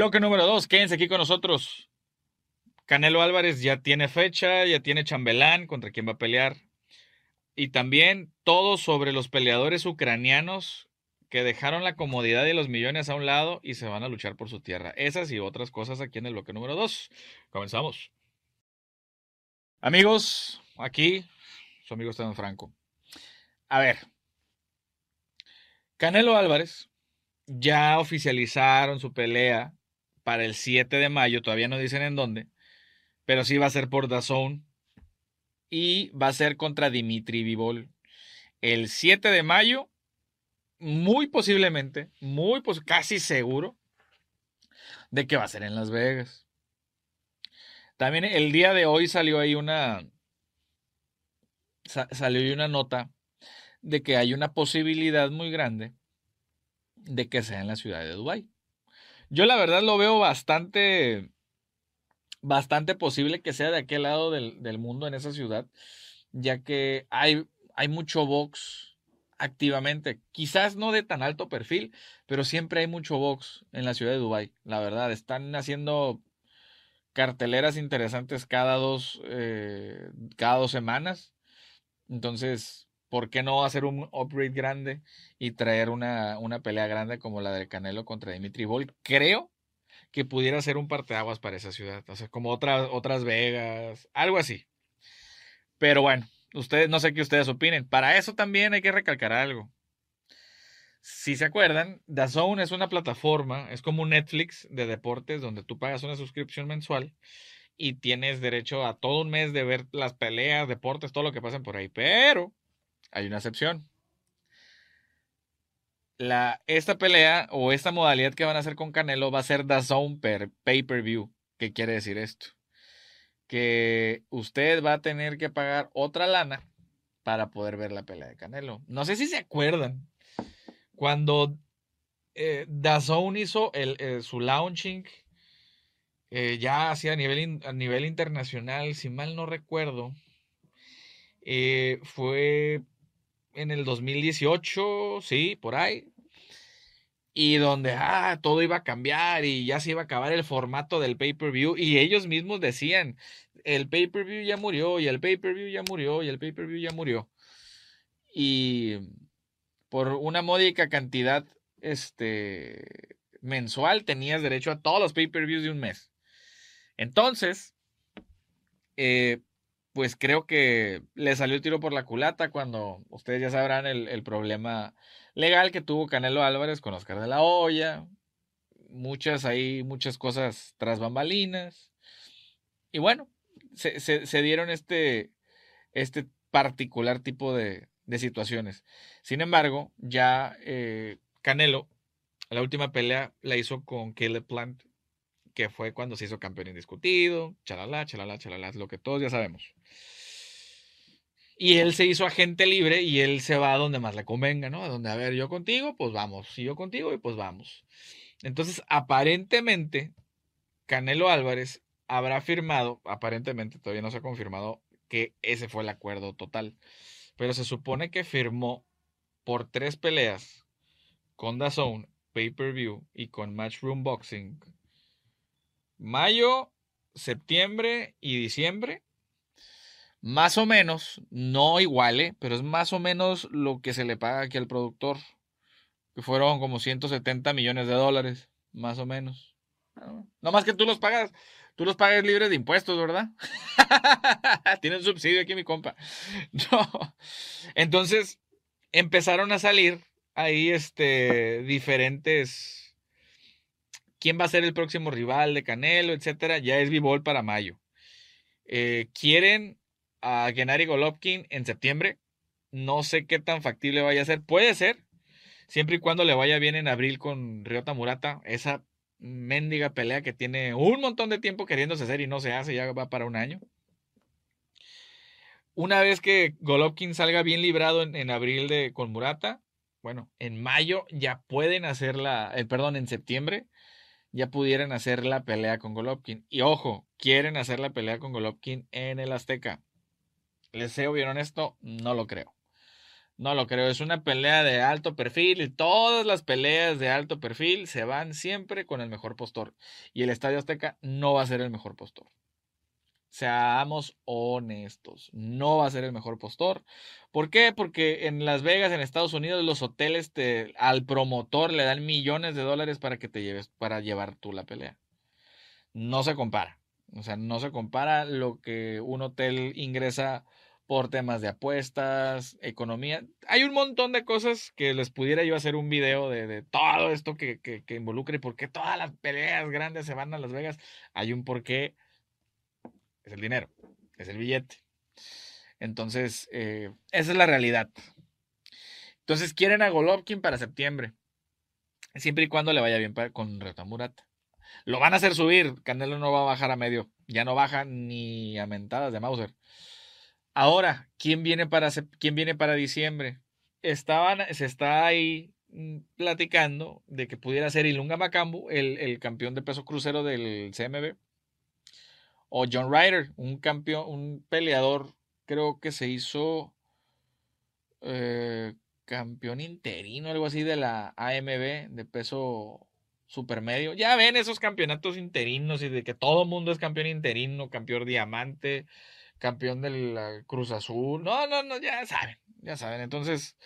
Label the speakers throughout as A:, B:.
A: Bloque número 2, quédense aquí con nosotros. Canelo Álvarez ya tiene fecha, ya tiene chambelán contra quien va a pelear. Y también todo sobre los peleadores ucranianos que dejaron la comodidad y los millones a un lado y se van a luchar por su tierra. Esas y otras cosas aquí en el bloque número 2. Comenzamos. Amigos, aquí su amigo Esteban Franco. A ver, Canelo Álvarez ya oficializaron su pelea para el 7 de mayo, todavía no dicen en dónde, pero sí va a ser por DAZN y va a ser contra Dimitri Vivol. El 7 de mayo muy posiblemente, muy casi seguro de que va a ser en Las Vegas. También el día de hoy salió ahí una salió ahí una nota de que hay una posibilidad muy grande de que sea en la ciudad de Dubái. Yo la verdad lo veo bastante bastante posible que sea de aquel lado del, del mundo en esa ciudad, ya que hay, hay mucho box activamente. Quizás no de tan alto perfil, pero siempre hay mucho box en la ciudad de Dubai. La verdad, están haciendo carteleras interesantes cada dos, eh, cada dos semanas. Entonces, ¿por qué no hacer un upgrade grande y traer una, una pelea grande como la del Canelo contra Dimitri Vol? Creo que pudiera ser un parteaguas para esa ciudad. O sea, como otras, otras Vegas, algo así. Pero bueno, Ustedes, no sé qué ustedes opinen. Para eso también hay que recalcar algo. Si se acuerdan, DAZN es una plataforma, es como un Netflix de deportes donde tú pagas una suscripción mensual y tienes derecho a todo un mes de ver las peleas, deportes, todo lo que pasen por ahí. Pero hay una excepción. Esta pelea o esta modalidad que van a hacer con Canelo va a ser DAZN per pay-per-view. ¿Qué quiere decir esto? que usted va a tener que pagar otra lana para poder ver la pelea de Canelo. No sé si se acuerdan cuando eh, Dazón hizo eh, su launching eh, ya hacia a nivel, a nivel internacional, si mal no recuerdo, eh, fue en el 2018, sí, por ahí, y donde ah, todo iba a cambiar y ya se iba a acabar el formato del pay-per-view y ellos mismos decían, el pay-per-view ya murió y el pay-per-view ya murió y el pay-per-view ya murió. Y por una módica cantidad este, mensual tenías derecho a todos los pay-per-views de un mes. Entonces, eh, pues creo que le salió el tiro por la culata cuando ustedes ya sabrán el, problema legal que tuvo Canelo Álvarez con Oscar de la Hoya. Muchas ahí, muchas cosas tras bambalinas. Y bueno, se, se, dieron este, este particular tipo de, de situaciones. Sin embargo, ya eh, Canelo, la última pelea la hizo con Caleb Plant, que fue cuando se hizo campeón indiscutido, chalala, chalala, chalala, lo que todos ya sabemos. Y él se hizo agente libre y él se va a donde más le convenga, ¿no? A donde, a ver, yo contigo, pues vamos. Si yo contigo, y pues vamos. Entonces, aparentemente, Canelo Álvarez habrá firmado, aparentemente todavía no se ha confirmado que ese fue el acuerdo total, pero se supone que firmó por tres peleas con DAZN, pay-per-view y con Matchroom Boxing, mayo, septiembre y diciembre más o menos, no iguale, pero es más o menos lo que se le paga aquí al productor, que fueron como 170 millones de dólares, más o menos. No más que tú los pagas, tú los pagas libres de impuestos, ¿verdad? Tienen subsidio aquí mi compa. No. Entonces, empezaron a salir ahí este diferentes quién va a ser el próximo rival de Canelo, etcétera, ya es Vivol para mayo. Eh, quieren a Gennady Golovkin en septiembre. No sé qué tan factible vaya a ser. Puede ser, siempre y cuando le vaya bien en abril con Ryota Murata. Esa mendiga pelea que tiene un montón de tiempo queriéndose hacer y no se hace, ya va para un año. Una vez que Golovkin salga bien librado en, abril de, con Murata, bueno, en mayo ya pueden hacerla, eh, perdón, en septiembre ya pudieran hacer la pelea con Golovkin. Y ojo, quieren hacer la pelea con Golovkin en el Azteca. Les sé bien honesto, no lo creo. No lo creo, es una pelea de alto perfil y todas las peleas de alto perfil se van siempre con el mejor postor. Y el Estadio Azteca no va a ser el mejor postor. Seamos honestos, no va a ser el mejor postor. ¿Por qué? Porque en Las Vegas, en Estados Unidos, los hoteles te, al promotor le dan millones de dólares para que te lleves, para llevar tú la pelea. No se compara. O sea, no se compara lo que un hotel ingresa por temas de apuestas, economía. Hay un montón de cosas que les pudiera yo hacer un video de, todo esto que, que, involucra y por qué todas las peleas grandes se van a Las Vegas. Hay un porqué. Es el dinero, es el billete. Entonces, eh, esa es la realidad. Entonces, quieren a Golovkin para septiembre. Siempre y cuando le vaya bien con Reta Murata. Lo van a hacer subir. Canelo no va a bajar a medio. Ya no baja ni a mentadas de Mauser. Ahora, ¿quién viene para, quién viene para diciembre? Se está ahí mm, platicando de que pudiera ser Ilunga Macambu, el, el, campeón de peso crucero del CMB, o John Ryder, un campeón, un peleador, creo que se hizo eh, campeón interino, algo así de la AMB de peso supermedio. Ya ven esos campeonatos interinos y de que todo mundo es campeón interino, campeón diamante, campeón del Cruz Azul. No, no, no, ya saben, ya saben. Entonces,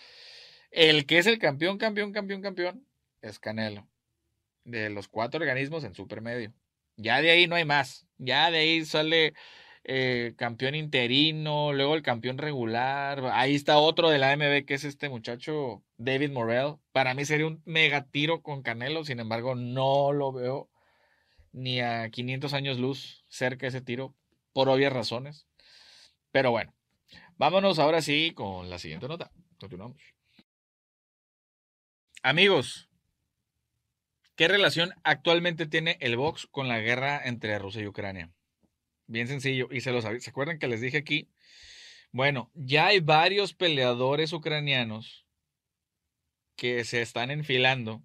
A: el que es el campeón, campeón, campeón, campeón, es Canelo. De los cuatro organismos en supermedio. Ya de ahí no hay más. Ya de ahí sale eh, campeón interino, luego el campeón regular. Ahí está otro de la AMB que es este muchacho David Morrell. Para mí sería un mega tiro con Canelo, sin embargo no lo veo ni a 500 años luz cerca ese tiro, por obvias razones. Pero bueno, vámonos ahora sí con la siguiente nota. Continuamos. Amigos, ¿qué relación actualmente tiene el box con la guerra entre Rusia y Ucrania? Bien sencillo, y se los ¿se acuerdan que les dije aquí? Bueno, ya hay varios peleadores ucranianos que se están enfilando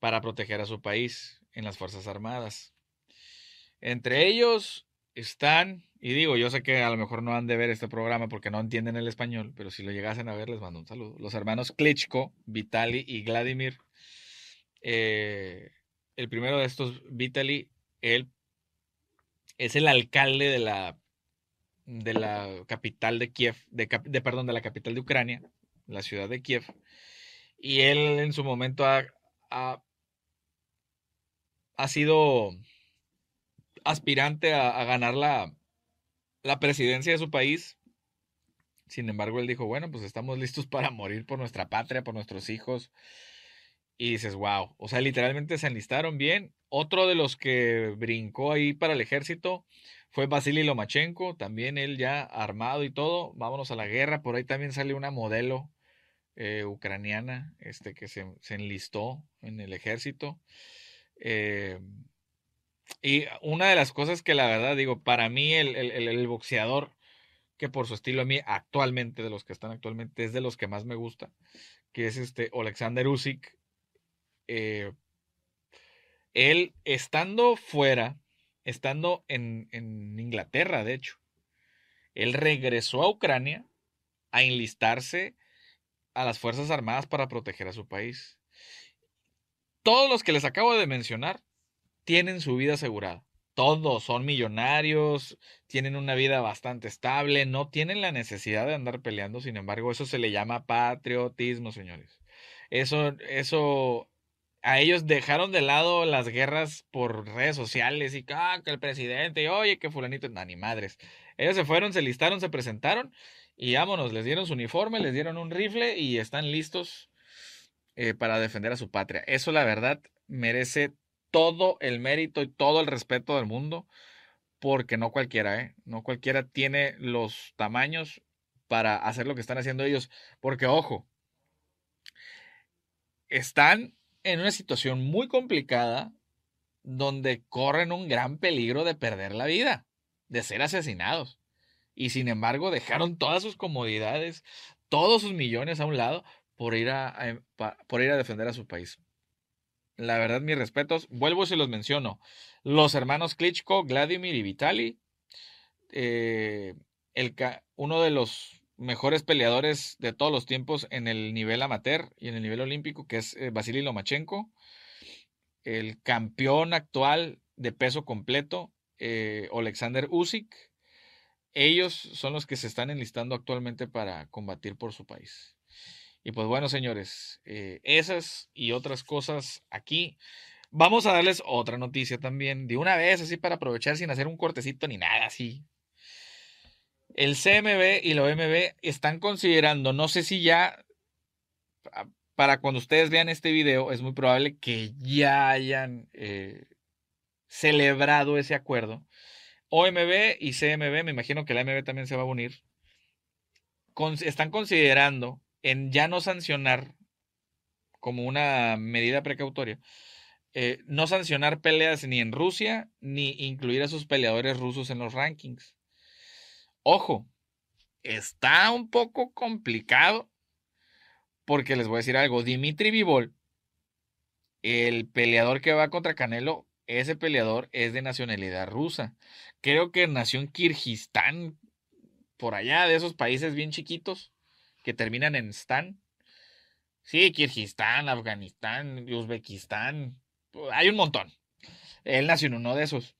A: para proteger a su país en las Fuerzas Armadas. Entre ellos están y digo, yo sé que a lo mejor no han de ver este programa porque no entienden el español, pero si lo llegasen a ver, les mando un saludo. Los hermanos Klitschko, Vitali y Vladimir. Eh, el primero de estos, Vitali, él es el alcalde de la, de la capital de Kiev, de, perdón, de la capital de Ucrania, la ciudad de Kiev. Y él en su momento ha, ha, sido aspirante a ganar la, la presidencia de su país. Sin embargo, él dijo, bueno, pues estamos listos para morir por nuestra patria, por nuestros hijos. Y dices, wow, o sea, literalmente se enlistaron bien. Otro de los que brincó ahí para el ejército fue Vasily Lomachenko, también él ya armado y todo. Vámonos a la guerra. Por ahí también sale una modelo eh, ucraniana este, que se, enlistó en el ejército. Eh, y una de las cosas que la verdad digo, para mí el, boxeador, que por su estilo a mí actualmente, de los que están actualmente, es de los que más me gusta, que es este Alexander Usyk. Eh, él estando fuera, estando en, en Inglaterra, de hecho, él regresó a Ucrania a enlistarse a las Fuerzas Armadas para proteger a su país. Todos los que les acabo de mencionar tienen su vida asegurada. Todos son millonarios, tienen una vida bastante estable, no tienen la necesidad de andar peleando, sin embargo, eso se le llama patriotismo, señores. Eso, eso, a ellos dejaron de lado las guerras por redes sociales y ah, que el presidente, y, oye, que fulanito, no, ni madres. Ellos se fueron, se listaron, se presentaron y vámonos, les dieron su uniforme, les dieron un rifle y están listos eh, para defender a su patria. Eso, la verdad, merece todo el mérito y todo el respeto del mundo, porque no cualquiera, ¿eh? No cualquiera tiene los tamaños para hacer lo que están haciendo ellos, porque ojo, están en una situación muy complicada donde corren un gran peligro de perder la vida, de ser asesinados. Y sin embargo dejaron todas sus comodidades, todos sus millones a un lado por ir a, por ir a defender a su país. La verdad, mis respetos. Vuelvo se los menciono. Los hermanos Klitschko, Vladimir y Vitali. Eh, el, uno de los mejores peleadores de todos los tiempos en el nivel amateur y en el nivel olímpico, que es eh, Vasily Lomachenko, el campeón actual de peso completo, eh, Alexander Usyk. Ellos son los que se están enlistando actualmente para combatir por su país. Y pues bueno, señores, eh, esas y otras cosas aquí. Vamos a darles otra noticia también, de una vez, así para aprovechar sin hacer un cortecito ni nada, así. El CMB y la OMB están considerando, no sé si ya, para cuando ustedes vean este video, es muy probable que ya hayan eh, celebrado ese acuerdo. OMB y CMB, me imagino que la MB también se va a unir, están considerando en ya no sancionar como una medida precautoria, eh, no sancionar peleas ni en Rusia ni incluir a sus peleadores rusos en los rankings. Ojo, está un poco complicado porque les voy a decir algo, Dimitri Vivol, el peleador que va contra Canelo, ese peleador es de nacionalidad rusa. Creo que nació en Kirguistán, por allá, de esos países bien chiquitos que terminan en Stan. Sí, Kirguistán, Afganistán, Uzbekistán, hay un montón. Él nació en uno de esos.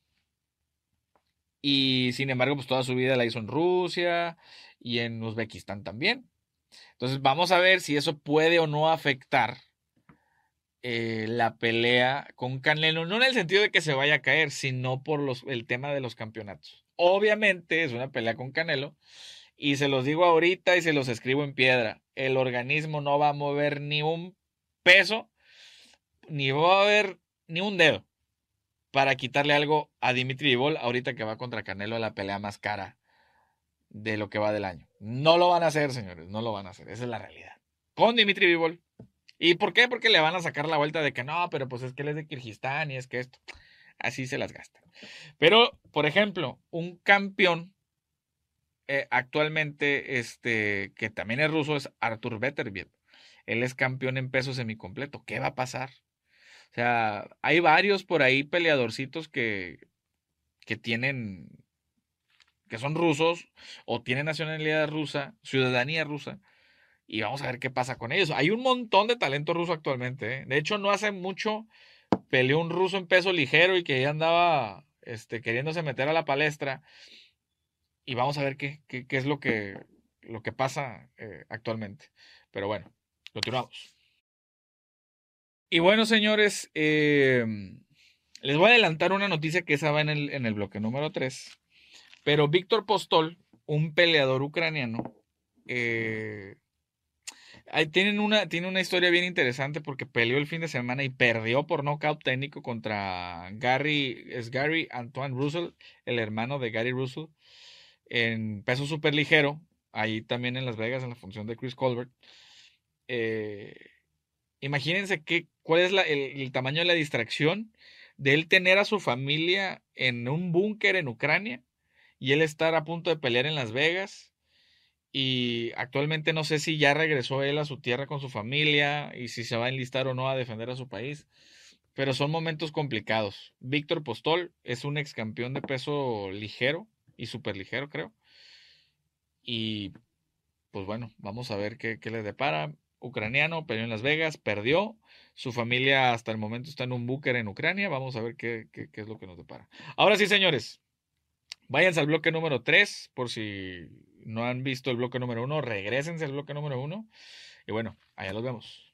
A: Y sin embargo, pues toda su vida la hizo en Rusia y en Uzbekistán también. Entonces vamos a ver si eso puede o no afectar eh, la pelea con Canelo, no en el sentido de que se vaya a caer, sino por los, el tema de los campeonatos. Obviamente es una pelea con Canelo y se los digo ahorita y se los escribo en piedra. El organismo no va a mover ni un peso, ni va a haber ni un dedo para quitarle algo a Dimitri Vivol ahorita que va contra Canelo a la pelea más cara de lo que va del año. No lo van a hacer, señores, no lo van a hacer. Esa es la realidad. Con Dimitri Vivol. ¿Y por qué? Porque le van a sacar la vuelta de que no, pero pues es que él es de Kirguistán y es que esto. Así se las gastan. Pero, por ejemplo, un campeón eh, actualmente, este, que también es ruso, es Artur Beterbiev. Él es campeón en peso semicompleto. ¿Qué va a pasar? O sea, hay varios por ahí peleadorcitos que, que tienen, que son rusos o tienen nacionalidad rusa, ciudadanía rusa, y vamos a ver qué pasa con ellos. Hay un montón de talento ruso actualmente. ¿eh? De hecho, no hace mucho peleó un ruso en peso ligero y que ya andaba este, queriéndose meter a la palestra. Y vamos a ver qué, qué, es lo que, lo que pasa eh, actualmente. Pero bueno, continuamos. Y bueno, señores, em, les voy a adelantar una noticia que esa va en el, en el bloque número 3. Pero Víctor Postol, un peleador ucraniano, eh, tienen una, tiene una historia bien interesante porque peleó el fin de semana y perdió por nocaut técnico contra Gary, es Gary Antoine Russell, el hermano de Gary Russell, en peso súper ligero, ahí también en Las Vegas, en la función de Chris Colbert. Eh, imagínense que, cuál es el, tamaño de la distracción de él tener a su familia en un búnker en Ucrania y él estar a punto de pelear en Las Vegas. Y actualmente no sé si ya regresó él a su tierra con su familia y si se va a enlistar o no a defender a su país. Pero son momentos complicados. Víctor Postol es un ex campeón de peso ligero y súper ligero, creo. Y pues bueno, vamos a ver qué, qué le depara ucraniano, peleó en Las Vegas, perdió. Su familia hasta el momento está en un búnker en Ucrania. Vamos a ver qué, es lo que nos depara. Ahora sí, señores, váyanse al bloque número 3 por si no han visto el bloque número 1. Regrésense al bloque número 1. Y bueno, allá los vemos.